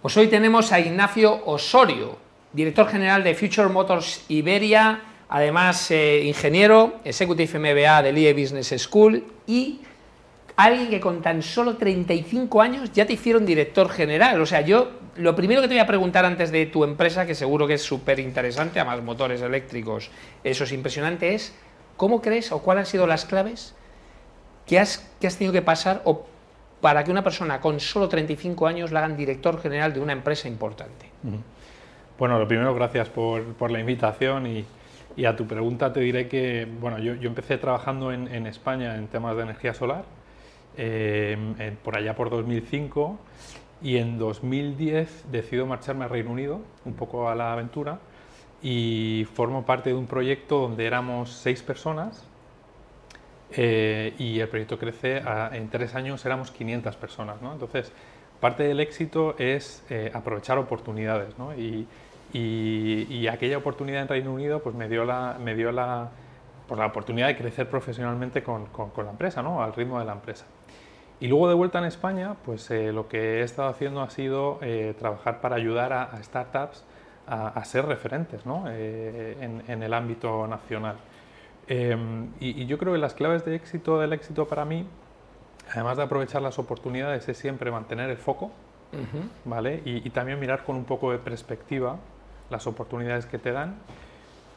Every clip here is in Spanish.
Pues hoy tenemos a Ignacio Osorio, director general de Future Motors Iberia, además eh, ingeniero, Executive MBA del IE Business School y alguien que con tan solo 35 años ya te hicieron director general. O sea, yo lo primero que te voy a preguntar antes de tu empresa, que seguro que es súper interesante, además motores eléctricos, eso es impresionante, es ¿cómo crees o cuáles han sido las claves que has, has tenido que pasar o para que una persona con solo 35 años la hagan director general de una empresa importante? Bueno, lo primero, gracias por, la invitación y, a tu pregunta te diré que, bueno, yo, empecé trabajando en, España en temas de energía solar, eh, por allá por 2005, y en 2010 decido marcharme a Reino Unido, un poco a la aventura, y formo parte de un proyecto donde éramos seis personas, eh, y el proyecto crece, en tres años éramos 500 personas. ¿no? Entonces, parte del éxito es eh, aprovechar oportunidades. ¿no? Y, y, y, aquella oportunidad en Reino Unido pues, me dio la, me dio la, pues, la oportunidad de crecer profesionalmente con, con, con, la empresa, ¿no? al ritmo de la empresa. Y luego de vuelta en España, pues eh, lo que he estado haciendo ha sido eh, trabajar para ayudar a, a startups a, a, ser referentes ¿no? eh, en, en, el ámbito nacional. Em, y, y, yo creo que las claves de éxito del éxito para mí, además de aprovechar las oportunidades, es siempre mantener el foco, uh -huh. ¿vale? Y, y, también mirar con un poco de perspectiva las oportunidades que te dan.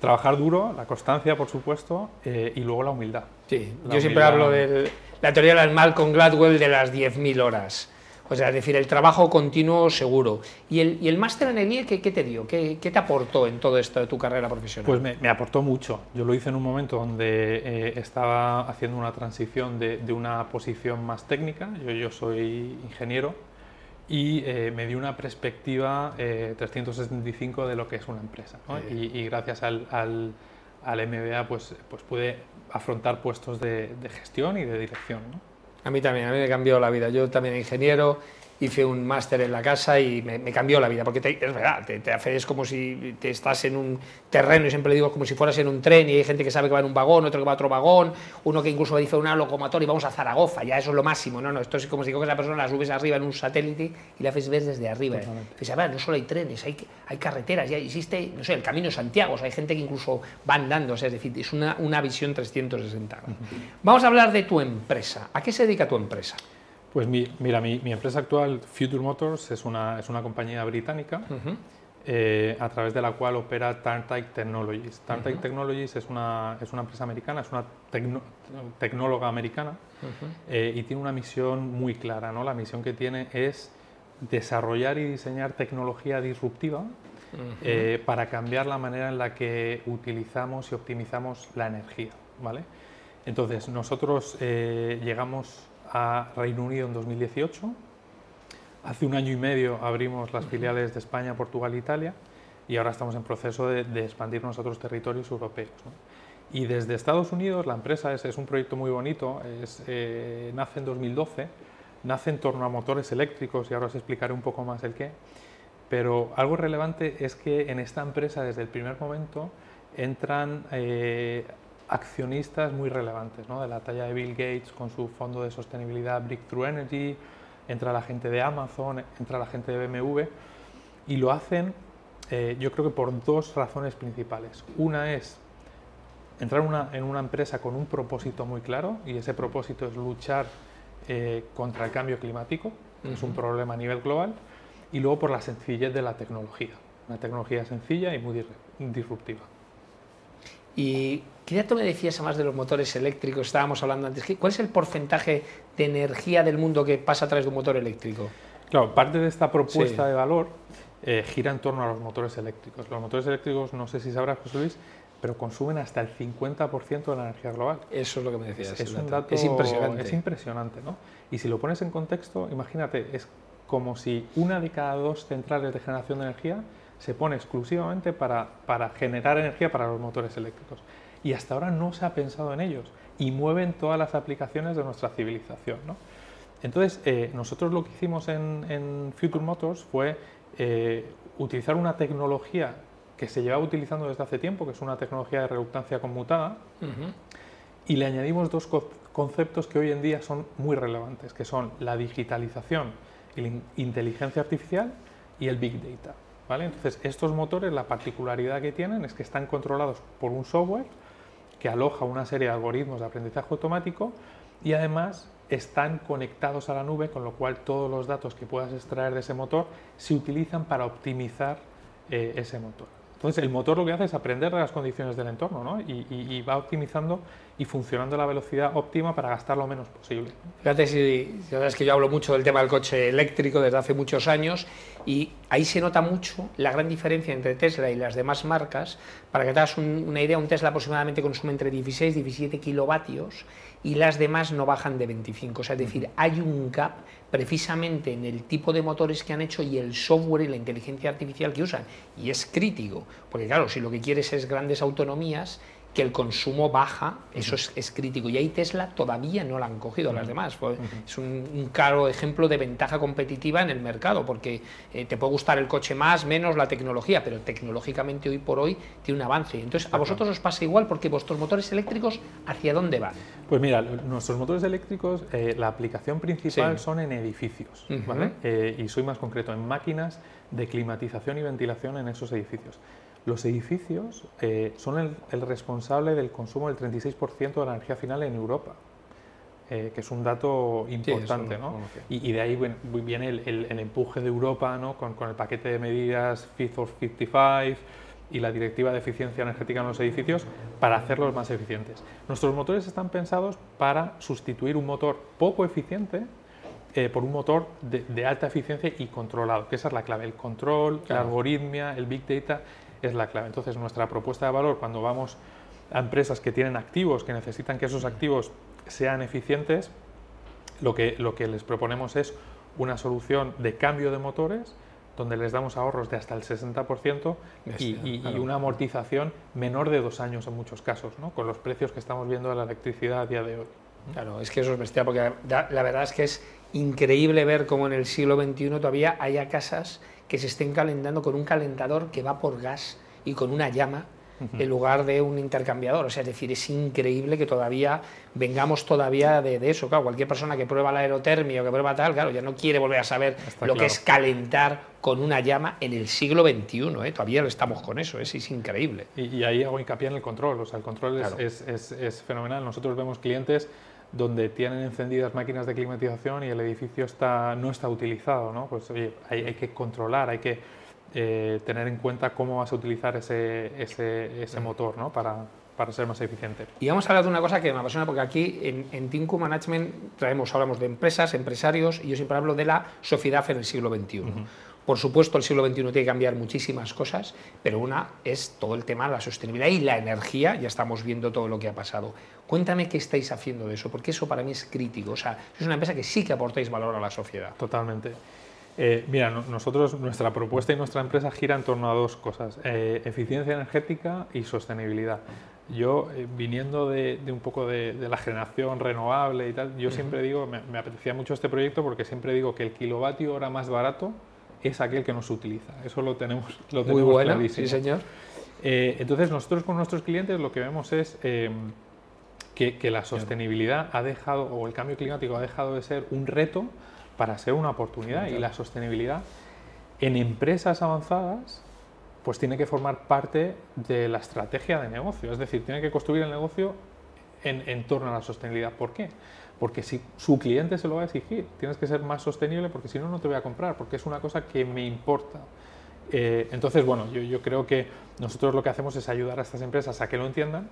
Trabajar duro, la constancia, por supuesto, eh, y luego la humildad. Sí, la yo humildad. siempre hablo de la teoría del Malcolm Gladwell de las 10.000 horas. O sea, es decir, el trabajo continuo seguro. ¿Y el, y el máster en el IE ¿qué, qué te dio? ¿Qué, ¿Qué, te aportó en todo esto de tu carrera profesional? Pues me, me aportó mucho. Yo lo hice en un momento donde eh, estaba haciendo una transición de, de, una posición más técnica. Yo, yo soy ingeniero y eh, me dio una perspectiva eh, 365 de lo que es una empresa. ¿no? Sí. Y, y, gracias al, al, al, MBA pues, pues pude afrontar puestos de, de gestión y de dirección. ¿no? A mí también, a mí me cambió la vida. Yo también ingeniero, hice un máster en la casa y me, me cambió la vida, porque te, es verdad, te, te hace, es como si te estás en un terreno, y siempre digo como si fueras en un tren y hay gente que sabe que va en un vagón, otro que va a otro vagón, uno que incluso dice una locomotora y vamos a Zaragoza, ya eso es lo máximo, no, no, esto es como si coges a la persona, la subes arriba en un satélite y la haces ver desde arriba. A ver, no solo hay trenes, hay, hay carreteras, ya existe, no sé, el Camino Santiago, o sea, hay gente que incluso va andando, o sea, es decir, es una, una visión 360 Uh -huh. Vamos a hablar de tu empresa. ¿A qué se dedica tu empresa? Pues mi, mira, mi, mi, empresa actual, Future Motors, es una, es una compañía británica uh -huh. eh, a través de la cual opera Tarntike Technologies. Tarntike uh -huh. Technologies es una, es una empresa americana, es una tecno, tecnóloga americana uh -huh. eh, y tiene una misión muy clara. ¿no? La misión que tiene es desarrollar y diseñar tecnología disruptiva eh, para cambiar la manera en la que utilizamos y optimizamos la energía. ¿vale? Entonces, nosotros llegamos a Reino Unido en 2018. Hace un año y medio abrimos las filiales de España, Portugal e Italia y ahora estamos en proceso de, expandirnos a otros territorios europeos. Y desde Estados Unidos la empresa es, es un proyecto muy bonito, eh, nace en 2012, nace en torno a motores eléctricos y ahora os explicaré un poco más el qué. Pero algo relevante es que en esta empresa desde el primer momento entran eh, accionistas muy relevantes, ¿no? de la talla de Bill Gates con su fondo de sostenibilidad Breakthrough Energy, entra la gente de Amazon, entra la gente de BMW y lo hacen eh, yo creo que por dos razones principales. Una es entrar una, en una empresa con un propósito muy claro y ese propósito es luchar eh, contra el cambio climático, uh -huh. es un problema a nivel global, y luego por la sencillez de la tecnología, una tecnología sencilla y muy disruptiva. Y ¿qué dato me decías además de los motores eléctricos? Estábamos hablando antes. ¿Cuál es el porcentaje de energía del mundo que pasa a través de un motor eléctrico? Claro, parte de esta propuesta sí. de valor eh, gira en torno a los motores eléctricos. Los motores eléctricos, no sé si sabrás, José Luis, pero consumen hasta el 50% de la energía global. Eso es lo que me decías. Es, es un dato, es impresionante. Es impresionante, ¿no? Y si lo pones en contexto, imagínate, es como si una de cada dos centrales de generación de energía se pone exclusivamente para, para generar energía para los motores eléctricos. Y hasta ahora no se ha pensado en ellos y mueven todas las aplicaciones de nuestra civilización. ¿no? Entonces, eh, nosotros lo que hicimos en, en Future Motors fue eh, utilizar una tecnología que se llevaba utilizando desde hace tiempo, que es una tecnología de reductancia conmutada, uh -huh. y le añadimos dos co conceptos que hoy en día son muy relevantes, que son la digitalización y la inteligencia artificial y el Big Data. ¿Vale? Entonces, estos motores, la particularidad que tienen es que están controlados por un software que aloja una serie de algoritmos de aprendizaje automático y además están conectados a la nube, con lo cual todos los datos que puedas extraer de ese motor se utilizan para optimizar eh, ese motor. Entonces, el motor lo que hace es aprender de las condiciones del entorno ¿no? y, va optimizando y funcionando a la velocidad óptima para gastar lo menos posible. Fíjate, si, verdad es que yo hablo mucho del tema del coche eléctrico desde hace muchos años y ahí se nota mucho la gran diferencia entre Tesla y las demás marcas. Para que te hagas una idea, un Tesla aproximadamente consume entre 16 y 17 kilovatios y las demás no bajan de 25. O sea, es decir, hay un gap precisamente en el tipo de motores que han hecho y el software y la inteligencia artificial que usan. Y es crítico, porque claro, si lo que quieres es grandes autonomías, que el consumo baja, eso es, crítico. Y ahí Tesla todavía no la han cogido las demás. Es un, claro ejemplo de ventaja competitiva en el mercado, porque eh, te puede gustar el coche más, menos la tecnología, pero tecnológicamente hoy por hoy tiene un avance. Entonces, a vosotros os pasa igual, porque vuestros motores eléctricos, ¿hacia dónde van? Pues mira, nuestros motores eléctricos, eh, la aplicación principal son en edificios, ¿vale? Eh, y soy más concreto, en máquinas de climatización y ventilación en esos edificios. Los edificios eh, son el, responsable del consumo del 36% de la energía final en Europa, eh, que es un dato importante. ¿no? y, de ahí viene el, empuje de Europa ¿no? con, el paquete de medidas Fit for 55 y la directiva de eficiencia energética en los edificios para hacerlos más eficientes. Nuestros motores están pensados para sustituir un motor poco eficiente eh, por un motor de, alta eficiencia y controlado, que esa es la clave, el control, la algoritmia, el big data es la clave. Entonces, nuestra propuesta de valor cuando vamos a empresas que tienen activos, que necesitan que esos activos sean eficientes, lo que, lo que les proponemos es una solución de cambio de motores donde les damos ahorros de hasta el 60% y, una amortización menor de dos años en muchos casos, ¿no? con los precios que estamos viendo de la electricidad a día de hoy. Claro, es que eso es bestial, porque la, la verdad es que es increíble ver cómo en el siglo XXI todavía haya casas que se estén calentando con un calentador que va por gas y con una llama en lugar de un intercambiador. O sea, es decir, es increíble que todavía vengamos todavía de, eso. Claro, cualquier persona que prueba la aerotermia o que prueba tal, claro, ya no quiere volver a saber lo que es calentar con una llama en el siglo XXI. ¿eh? Todavía estamos con eso, ¿eh? es increíble. Y, ahí hago hincapié en el control. O sea, el control es, es, es fenomenal. Nosotros vemos clientes donde tienen encendidas máquinas de climatización y el edificio está, no está utilizado, ¿no? Pues oye, hay, que controlar, hay que eh, tener en cuenta cómo vas a utilizar ese, ese, ese motor ¿no? para, para ser más eficiente. Y vamos a hablar de una cosa que me apasiona, porque aquí en, en Tinku Management traemos, hablamos de empresas, empresarios, y yo siempre hablo de la sociedad en el siglo XXI. Por supuesto, el siglo XXI tiene que cambiar muchísimas cosas, pero una es todo el tema de la sostenibilidad y la energía, ya estamos viendo todo lo que ha pasado. Cuéntame qué estáis haciendo de eso, porque eso para mí es crítico. O sea, es una empresa que sí que aportáis valor a la sociedad. Totalmente. Eh, mira, nosotros, nuestra propuesta y nuestra empresa gira en torno a dos cosas, eh, eficiencia energética y sostenibilidad. Yo, eh, viniendo de, un poco de, la generación renovable y tal, yo siempre digo, me, me apetecía mucho este proyecto porque siempre digo que el kilovatio hora más barato es aquel que nos utiliza. Eso lo tenemos, lo Muy bueno, sí señor. Eh, entonces nosotros con nuestros clientes lo que vemos es eh, que, la sostenibilidad ha dejado, o el cambio climático ha dejado de ser un reto para ser una oportunidad y la sostenibilidad en empresas avanzadas pues tiene que formar parte de la estrategia de negocio, es decir, tiene que construir el negocio en, en torno a la sostenibilidad. ¿Por qué? Porque si su cliente se lo va a exigir, tienes que ser más sostenible porque si no, no te voy a comprar, porque es una cosa que me importa. Eh, entonces, bueno, yo, creo que nosotros lo que hacemos es ayudar a estas empresas a que lo entiendan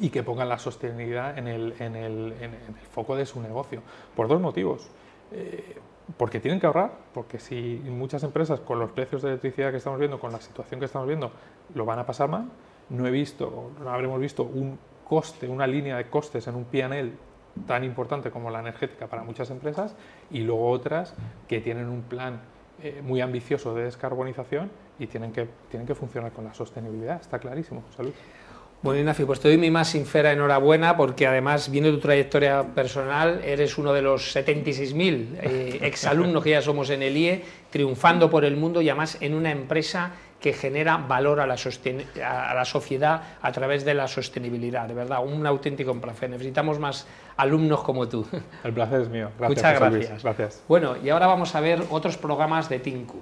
y que pongan la sostenibilidad en el, en el, en el foco de su negocio, por dos motivos. Eh, porque tienen que ahorrar, porque si muchas empresas con los precios de electricidad que estamos viendo, con la situación que estamos viendo, lo van a pasar mal, no he visto, no habremos visto un coste, una línea de costes en un PNL tan importante como la energética para muchas empresas y luego otras que tienen un plan eh, muy ambicioso de descarbonización y tienen que, tienen que funcionar con la sostenibilidad, está clarísimo. Salud. Bueno, Ignacio, pues te doy mi más sincera enhorabuena porque además, viendo tu trayectoria personal, eres uno de los 76.000 eh, exalumnos que ya somos en el IE, triunfando por el mundo y además en una empresa que genera valor a la, a la sociedad a través de la sostenibilidad. De verdad, un auténtico placer. Necesitamos más alumnos como tú. El placer es mío. Muchas gracias. gracias. Bueno, y ahora vamos a ver otros programas de Tinku.